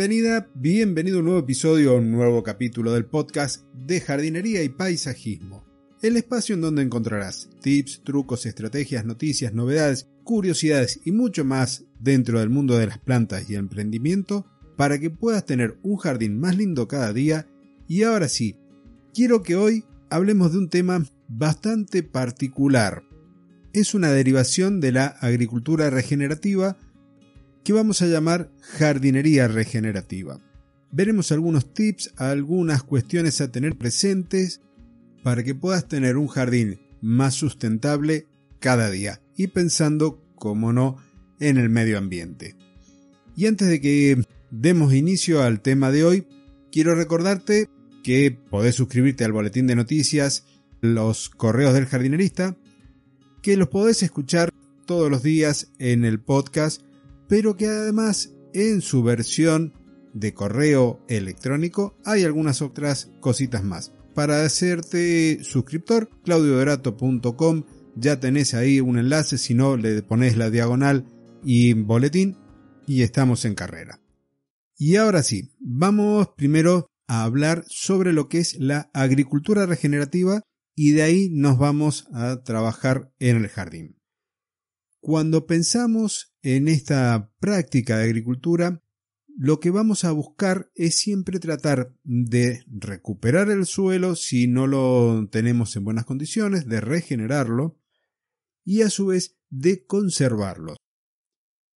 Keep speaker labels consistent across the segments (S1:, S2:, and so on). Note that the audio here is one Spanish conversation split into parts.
S1: Bienvenida, bienvenido a un nuevo episodio, un nuevo capítulo del podcast de jardinería y paisajismo. El espacio en donde encontrarás tips, trucos, estrategias, noticias, novedades, curiosidades y mucho más dentro del mundo de las plantas y el emprendimiento para que puedas tener un jardín más lindo cada día. Y ahora sí, quiero que hoy hablemos de un tema bastante particular. Es una derivación de la agricultura regenerativa que vamos a llamar jardinería regenerativa. Veremos algunos tips, algunas cuestiones a tener presentes para que puedas tener un jardín más sustentable cada día y pensando, como no, en el medio ambiente. Y antes de que demos inicio al tema de hoy, quiero recordarte que podés suscribirte al boletín de noticias, los correos del jardinerista, que los podés escuchar todos los días en el podcast, pero que además en su versión de correo electrónico hay algunas otras cositas más. Para hacerte suscriptor, claudiodorato.com, ya tenés ahí un enlace, si no le pones la diagonal y boletín y estamos en carrera. Y ahora sí, vamos primero a hablar sobre lo que es la agricultura regenerativa y de ahí nos vamos a trabajar en el jardín. Cuando pensamos en esta práctica de agricultura, lo que vamos a buscar es siempre tratar de recuperar el suelo si no lo tenemos en buenas condiciones, de regenerarlo y a su vez de conservarlo.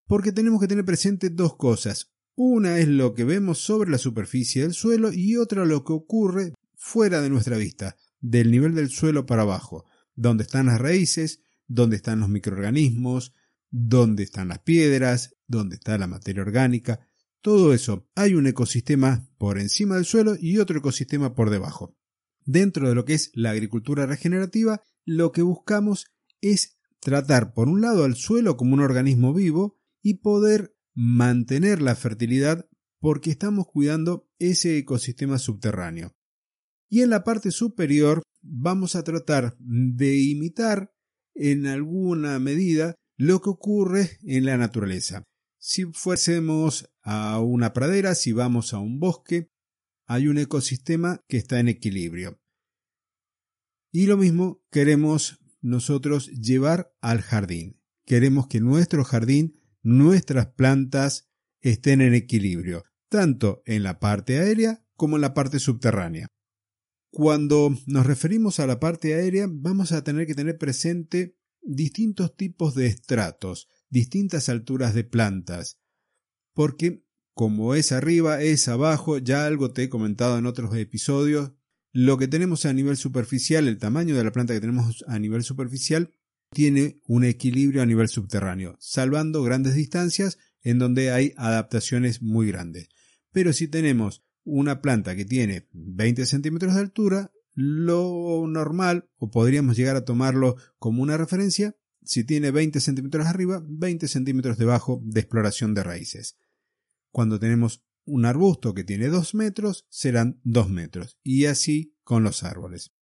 S1: Porque tenemos que tener presente dos cosas. Una es lo que vemos sobre la superficie del suelo y otra lo que ocurre fuera de nuestra vista, del nivel del suelo para abajo, donde están las raíces, donde están los microorganismos, donde están las piedras, donde está la materia orgánica, todo eso, hay un ecosistema por encima del suelo y otro ecosistema por debajo. Dentro de lo que es la agricultura regenerativa, lo que buscamos es tratar por un lado al suelo como un organismo vivo y poder mantener la fertilidad porque estamos cuidando ese ecosistema subterráneo. Y en la parte superior vamos a tratar de imitar en alguna medida lo que ocurre en la naturaleza. Si fuésemos a una pradera, si vamos a un bosque, hay un ecosistema que está en equilibrio. Y lo mismo queremos nosotros llevar al jardín. Queremos que nuestro jardín, nuestras plantas estén en equilibrio, tanto en la parte aérea como en la parte subterránea. Cuando nos referimos a la parte aérea, vamos a tener que tener presente distintos tipos de estratos, distintas alturas de plantas, porque como es arriba, es abajo, ya algo te he comentado en otros episodios, lo que tenemos a nivel superficial, el tamaño de la planta que tenemos a nivel superficial, tiene un equilibrio a nivel subterráneo, salvando grandes distancias en donde hay adaptaciones muy grandes. Pero si tenemos una planta que tiene 20 centímetros de altura, lo normal, o podríamos llegar a tomarlo como una referencia, si tiene 20 centímetros arriba, 20 centímetros debajo de exploración de raíces. Cuando tenemos un arbusto que tiene 2 metros, serán 2 metros, y así con los árboles.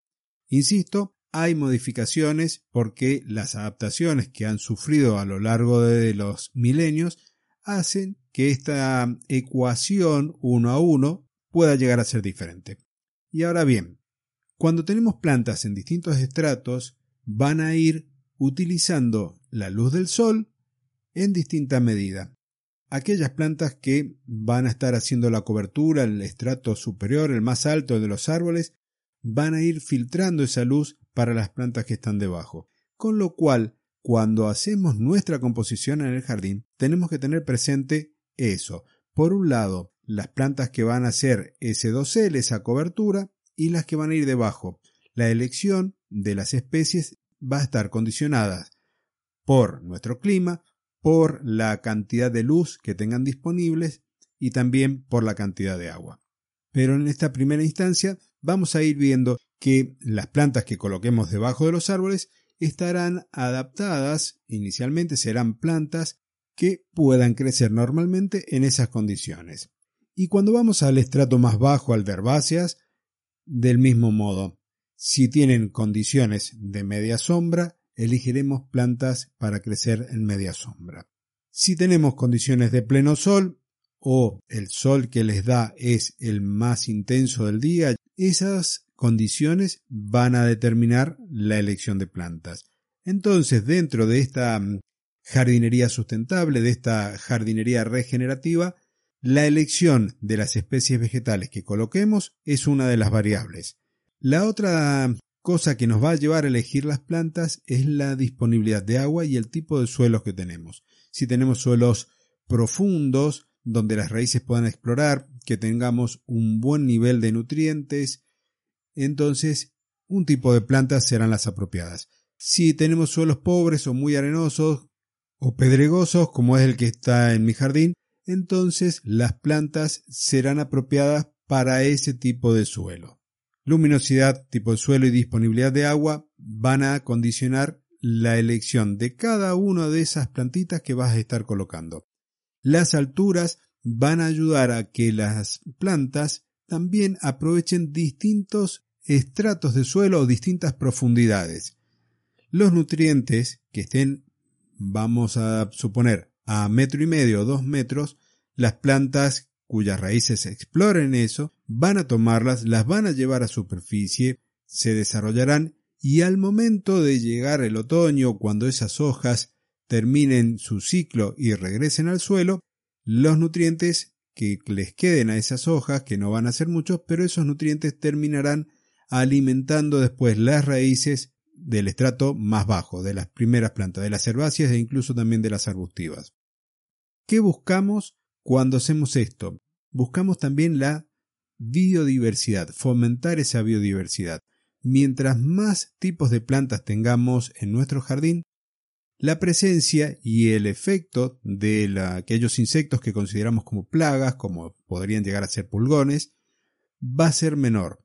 S1: Insisto, hay modificaciones porque las adaptaciones que han sufrido a lo largo de los milenios hacen que esta ecuación uno a uno pueda llegar a ser diferente. Y ahora bien, cuando tenemos plantas en distintos estratos, van a ir utilizando la luz del sol en distinta medida. Aquellas plantas que van a estar haciendo la cobertura, el estrato superior, el más alto de los árboles, van a ir filtrando esa luz para las plantas que están debajo. Con lo cual, cuando hacemos nuestra composición en el jardín, tenemos que tener presente eso. Por un lado, las plantas que van a hacer ese dosel, esa cobertura, y las que van a ir debajo. La elección de las especies va a estar condicionada por nuestro clima, por la cantidad de luz que tengan disponibles y también por la cantidad de agua. Pero en esta primera instancia vamos a ir viendo que las plantas que coloquemos debajo de los árboles estarán adaptadas, inicialmente serán plantas que puedan crecer normalmente en esas condiciones. Y cuando vamos al estrato más bajo, al de herbáceas, del mismo modo, si tienen condiciones de media sombra, elegiremos plantas para crecer en media sombra. Si tenemos condiciones de pleno sol, o el sol que les da es el más intenso del día, esas condiciones van a determinar la elección de plantas. Entonces, dentro de esta mm, jardinería sustentable, de esta jardinería regenerativa, la elección de las especies vegetales que coloquemos es una de las variables. La otra cosa que nos va a llevar a elegir las plantas es la disponibilidad de agua y el tipo de suelos que tenemos. Si tenemos suelos profundos, donde las raíces puedan explorar, que tengamos un buen nivel de nutrientes, entonces un tipo de plantas serán las apropiadas. Si tenemos suelos pobres o muy arenosos o pedregosos, como es el que está en mi jardín, entonces las plantas serán apropiadas para ese tipo de suelo. Luminosidad, tipo de suelo y disponibilidad de agua van a condicionar la elección de cada una de esas plantitas que vas a estar colocando. Las alturas van a ayudar a que las plantas también aprovechen distintos estratos de suelo o distintas profundidades. Los nutrientes que estén, vamos a suponer, a metro y medio o dos metros, las plantas cuyas raíces exploren eso, van a tomarlas, las van a llevar a superficie, se desarrollarán y al momento de llegar el otoño, cuando esas hojas terminen su ciclo y regresen al suelo, los nutrientes que les queden a esas hojas, que no van a ser muchos, pero esos nutrientes terminarán alimentando después las raíces del estrato más bajo, de las primeras plantas, de las herbáceas e incluso también de las arbustivas. ¿Qué buscamos cuando hacemos esto? Buscamos también la biodiversidad, fomentar esa biodiversidad. Mientras más tipos de plantas tengamos en nuestro jardín, la presencia y el efecto de aquellos insectos que consideramos como plagas, como podrían llegar a ser pulgones, va a ser menor.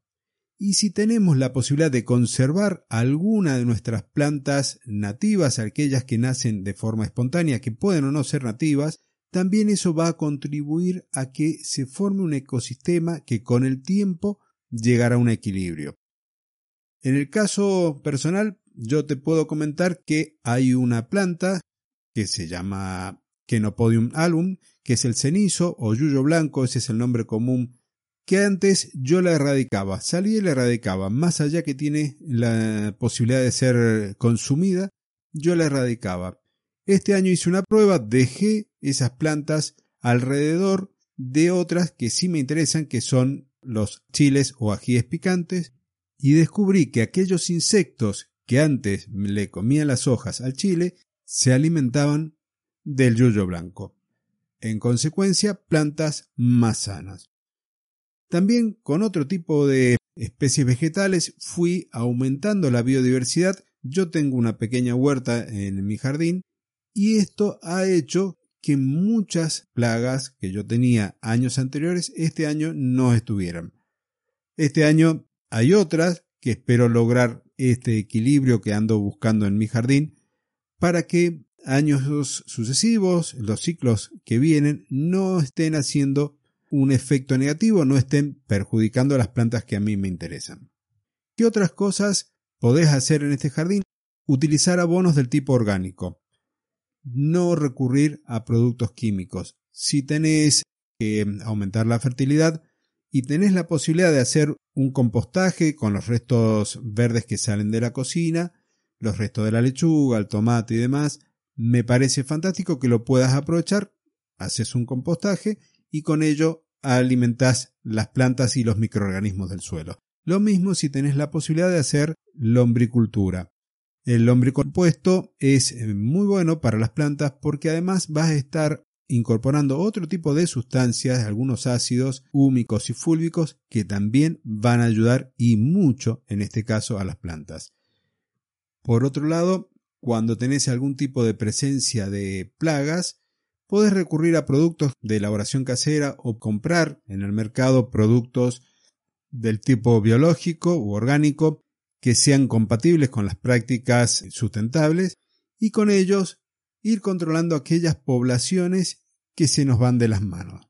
S1: Y si tenemos la posibilidad de conservar alguna de nuestras plantas nativas, aquellas que nacen de forma espontánea, que pueden o no ser nativas, también eso va a contribuir a que se forme un ecosistema que con el tiempo llegará a un equilibrio. En el caso personal, yo te puedo comentar que hay una planta que se llama Kenopodium alum, que es el cenizo o yuyo blanco, ese es el nombre común, que antes yo la erradicaba, salía y la erradicaba, más allá que tiene la posibilidad de ser consumida, yo la erradicaba. Este año hice una prueba, dejé esas plantas alrededor de otras que sí me interesan, que son los chiles o ajíes picantes, y descubrí que aquellos insectos que antes le comían las hojas al chile se alimentaban del yuyo blanco. En consecuencia, plantas más sanas. También con otro tipo de especies vegetales fui aumentando la biodiversidad. Yo tengo una pequeña huerta en mi jardín y esto ha hecho que muchas plagas que yo tenía años anteriores este año no estuvieran. Este año hay otras que espero lograr este equilibrio que ando buscando en mi jardín para que años sucesivos, los ciclos que vienen, no estén haciendo un efecto negativo, no estén perjudicando las plantas que a mí me interesan. ¿Qué otras cosas podés hacer en este jardín? Utilizar abonos del tipo orgánico no recurrir a productos químicos. Si tenés que aumentar la fertilidad y tenés la posibilidad de hacer un compostaje con los restos verdes que salen de la cocina, los restos de la lechuga, el tomate y demás, me parece fantástico que lo puedas aprovechar, haces un compostaje y con ello alimentas las plantas y los microorganismos del suelo. Lo mismo si tenés la posibilidad de hacer lombricultura. El lombricompuesto es eh, muy bueno para las plantas porque además vas a estar incorporando otro tipo de sustancias, algunos ácidos húmicos y fúlvicos que también van a ayudar y mucho en este caso a las plantas. Por otro lado, cuando tenés algún tipo de presencia de plagas, podés recurrir a productos de elaboración casera o comprar en el mercado productos del tipo biológico u orgánico que sean compatibles con las prácticas sustentables y con ellos ir controlando aquellas poblaciones que se nos van de las manos.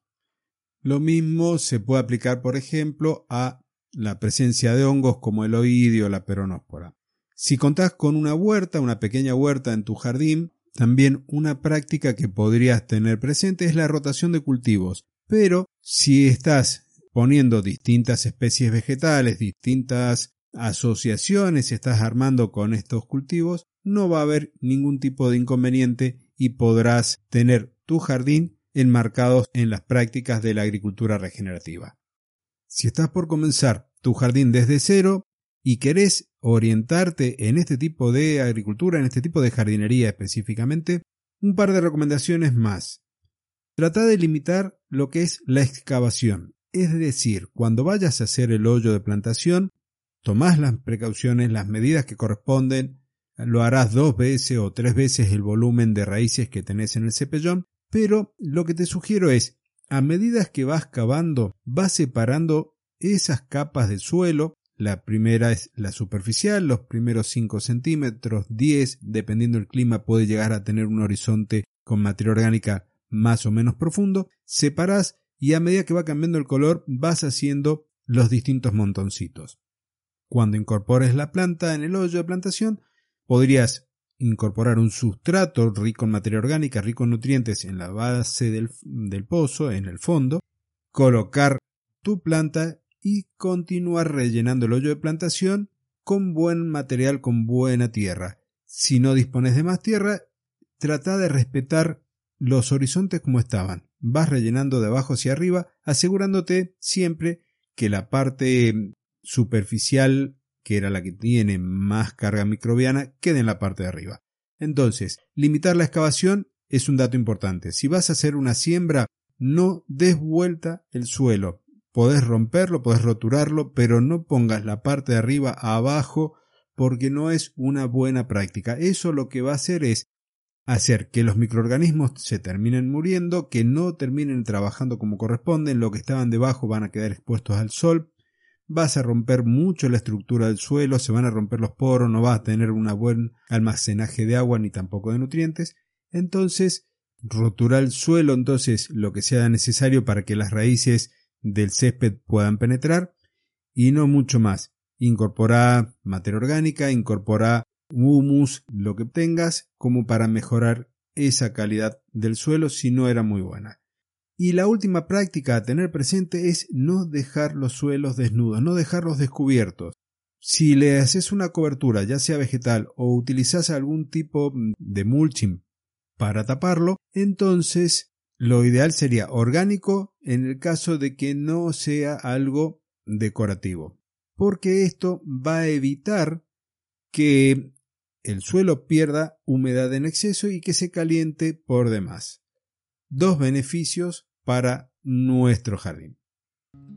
S1: Lo mismo se puede aplicar, por ejemplo, a la presencia de hongos como el oidio o la peronóspora. Si contás con una huerta, una pequeña huerta en tu jardín, también una práctica que podrías tener presente es la rotación de cultivos. Pero si estás poniendo distintas especies vegetales, distintas asociaciones, estás armando con estos cultivos, no va a haber ningún tipo de inconveniente y podrás tener tu jardín enmarcados en las prácticas de la agricultura regenerativa. Si estás por comenzar tu jardín desde cero y querés orientarte en este tipo de agricultura, en este tipo de jardinería específicamente, un par de recomendaciones más. Trata de limitar lo que es la excavación. Es decir, cuando vayas a hacer el hoyo de plantación, tomás las precauciones, las medidas que corresponden, lo harás dos veces o tres veces el volumen de raíces que tenés en el cepellón, pero lo que te sugiero es, a medida que vas cavando, vas separando esas capas de suelo, la primera es la superficial, los primeros 5 centímetros, 10, dependiendo del clima puede llegar a tener un horizonte con materia orgánica más o menos profundo, separás y a medida que va cambiando el color vas haciendo los distintos montoncitos. Cuando incorpores la planta en el hoyo de plantación, podrías incorporar un sustrato rico en materia orgánica, rico en nutrientes en la base del, del pozo, en el fondo, colocar tu planta y continuar rellenando el hoyo de plantación con buen material, con buena tierra. Si no dispones de más tierra, trata de respetar los horizontes como estaban. Vas rellenando de abajo hacia arriba, asegurándote siempre que la parte superficial, que era la que tiene más carga microbiana, quede en la parte de arriba. Entonces, limitar la excavación es un dato importante. Si vas a hacer una siembra, no des vuelta el suelo. Podés romperlo, podés roturarlo, pero no pongas la parte de arriba abajo porque no es una buena práctica. Eso lo que va a hacer es hacer que los microorganismos se terminen muriendo, que no terminen trabajando como corresponden, lo que estaban debajo van a quedar expuestos al sol, vas a romper mucho la estructura del suelo, se van a romper los poros, no vas a tener un buen almacenaje de agua ni tampoco de nutrientes, entonces roturar el suelo entonces lo que sea necesario para que las raíces del césped puedan penetrar y no mucho más. Incorpora materia orgánica, incorpora humus, lo que tengas, como para mejorar esa calidad del suelo si no era muy buena. Y la última práctica a tener presente es no dejar los suelos desnudos, no dejarlos descubiertos. Si le haces una cobertura, ya sea vegetal o utilizas algún tipo de mulching para taparlo, entonces lo ideal sería orgánico en el caso de que no sea algo decorativo, porque esto va a evitar que el suelo pierda humedad en exceso y que se caliente por demás. Dos beneficios para nuestro jardín.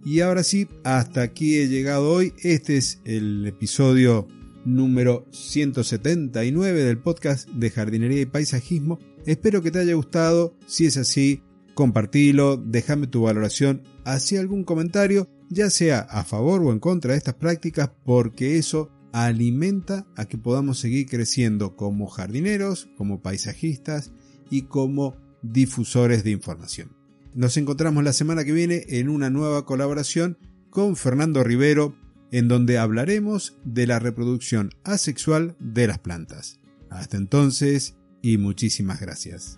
S1: Y ahora sí, hasta aquí he llegado hoy. Este es el episodio número 179 del podcast de jardinería y paisajismo. Espero que te haya gustado. Si es así, compartilo, déjame tu valoración, hacía algún comentario, ya sea a favor o en contra de estas prácticas, porque eso alimenta a que podamos seguir creciendo como jardineros, como paisajistas y como difusores de información. Nos encontramos la semana que viene en una nueva colaboración con Fernando Rivero, en donde hablaremos de la reproducción asexual de las plantas. Hasta entonces y muchísimas gracias.